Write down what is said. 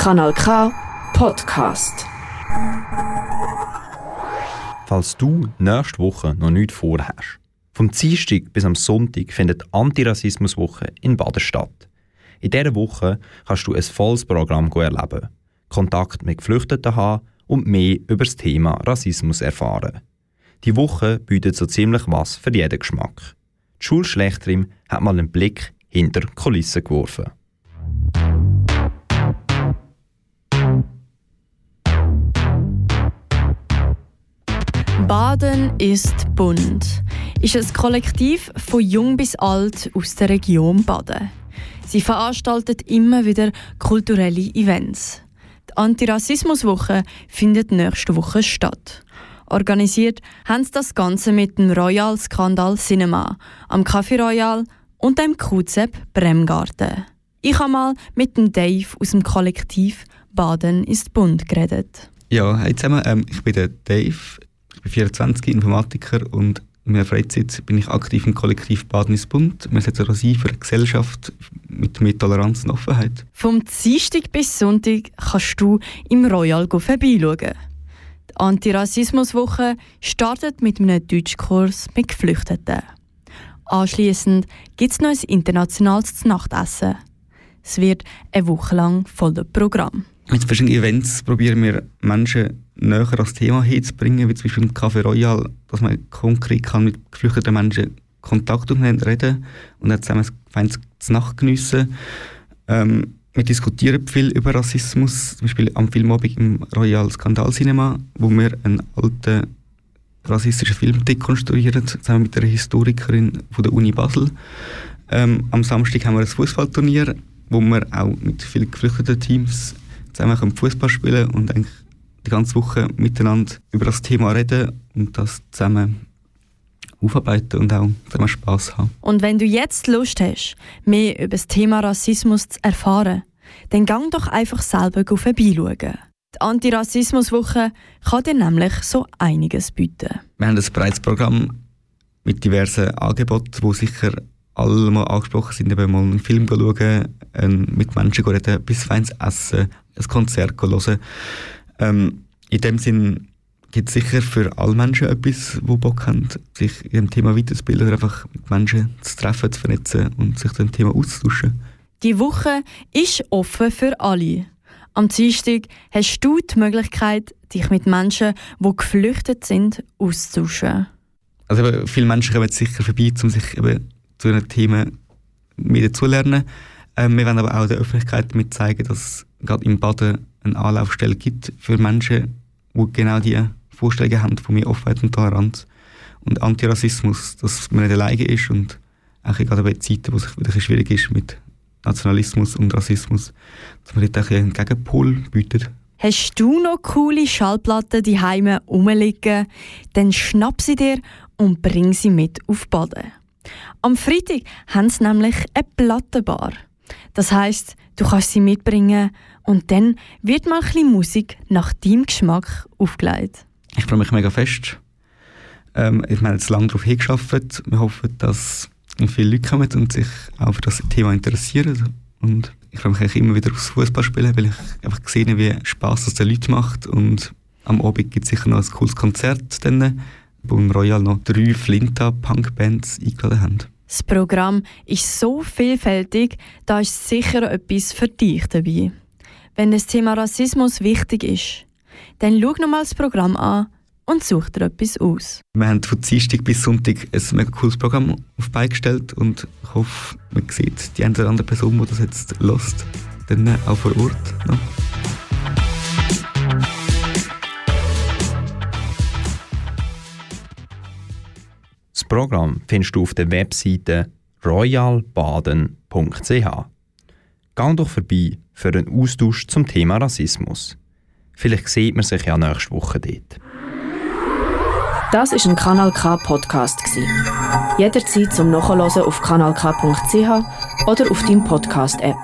Kanal K Podcast. Falls du nächste Woche noch nichts vorhast. Vom Dienstag bis am Sonntag findet Antirassismuswoche in Baden statt. In dieser Woche kannst du ein volles Programm erleben, Kontakt mit Geflüchteten haben und mehr über das Thema Rassismus erfahren. Die Woche bietet so ziemlich was für jeden Geschmack. Die Schulschlechterin hat mal einen Blick hinter Kulissen geworfen. Baden ist bunt. Ist ein Kollektiv von jung bis alt aus der Region Baden. Sie veranstaltet immer wieder kulturelle Events. Die Antirassismuswoche findet nächste Woche statt. Organisiert haben sie das Ganze mit dem Royal Skandal Cinema am Café Royal und dem QZEP Bremgarten. Ich habe mal mit dem Dave aus dem Kollektiv Baden ist bunt geredet. Ja, hey zusammen, ähm, ich bin der Dave, ich bin 24, Informatiker und in meiner Freizeit bin ich aktiv im Kollektiv Baden ist bunt. Wir setzen uns ein für eine Gesellschaft mit mehr Toleranz und Offenheit. Vom Dienstag bis Sonntag kannst du im Royal vorbeischauen. Die Antirassismuswoche startet mit einem Deutschkurs mit Geflüchteten. Anschließend gibt es noch ein internationales Nachtessen. Es wird eine Woche lang voller Programm. Mit verschiedenen Events probieren wir Menschen näher ans Thema hinzubringen, wie zum Beispiel im Café Royal, dass man konkret kann mit geflüchteten Menschen Kontakt aufnehmen, reden und dann zusammen feines Nacht geniessen. Ähm, wir diskutieren viel über Rassismus, zum Beispiel am Filmabend im Royal Skandal Cinema, wo wir einen alten rassistischen Film dekonstruieren, zusammen mit einer Historikerin von der Uni Basel. Ähm, am Samstag haben wir ein Fußballturnier, wo wir auch mit vielen geflüchteten Teams zusammen Fußball spielen und eigentlich die ganze Woche miteinander über das Thema reden und das zusammen aufarbeiten und auch zusammen Spass haben. Und wenn du jetzt Lust hast, mehr über das Thema Rassismus zu erfahren, dann gang doch einfach selber vorbeischauen. Die Antirassismuswoche kann dir nämlich so einiges bieten. Wir haben ein breites Programm mit diversen Angeboten, wo sicher alle mal angesprochen sind, eben mal einen Film schauen, mit Menschen reden, bis feins essen, ein Konzert hören. Ähm, in dem Sinn gibt es sicher für alle Menschen etwas, die Bock haben, sich in dem Thema weiterzubilden, oder einfach mit Menschen zu treffen, zu vernetzen und sich dem Thema auszutauschen. Die Woche ist offen für alle. Am Dienstag hast du die Möglichkeit, dich mit Menschen, die geflüchtet sind, auszutauschen. Also viele Menschen kommen sicher vorbei, um sich eben zu den Themen mehr dazulernen. Ähm, wir wollen aber auch der Öffentlichkeit damit zeigen, dass gerade im Baden eine Anlaufstelle gibt für Menschen, die genau diese Vorstellungen haben von mehr Offenheit und Toleranz und Antirassismus, dass man nicht alleine ist und auch gerade bei Zeiten, wo es wieder schwierig ist mit Nationalismus und Rassismus, dass man dort einen Gegenpol bietet. Hast du noch coole Schallplatten die Heime rumliegen? Dann schnapp sie dir und bring sie mit auf Baden. Am Freitag haben sie nämlich eine Plattenbar. Das heißt, du kannst sie mitbringen und dann wird mal ein bisschen Musik nach deinem Geschmack aufgelegt. Ich freue mich mega fest. Ähm, wir haben jetzt lange darauf hingearbeitet. Wir hoffen, dass viele Leute kommen und sich auch für das Thema interessieren. Und ich freue mich immer wieder aufs Fußballspielen, weil ich einfach sehe, wie Spaß das den Leuten macht. Und am Abend gibt es sicher noch ein cooles Konzert, wo im Royal noch drei Flinta-Punk-Bands eingeladen haben. Das Programm ist so vielfältig, da ist sicher etwas für dich dabei. Wenn das Thema Rassismus wichtig ist, dann schau nochmal das Programm an und such dir etwas aus. Wir haben von Dienstag bis Sonntag ein mega cooles Programm auf beigestellt und ich hoffe, man sieht die eine oder andere Person, die das jetzt lost, dann auch vor Ort. No? Das Programm findest du auf der Webseite royalbaden.ch. Geh doch vorbei für einen Austausch zum Thema Rassismus. Vielleicht sieht man sich ja nächste Woche dort. Das ist ein Kanal K Podcast Jederzeit zum Nachhören auf kanalk.ch oder auf deinem Podcast App.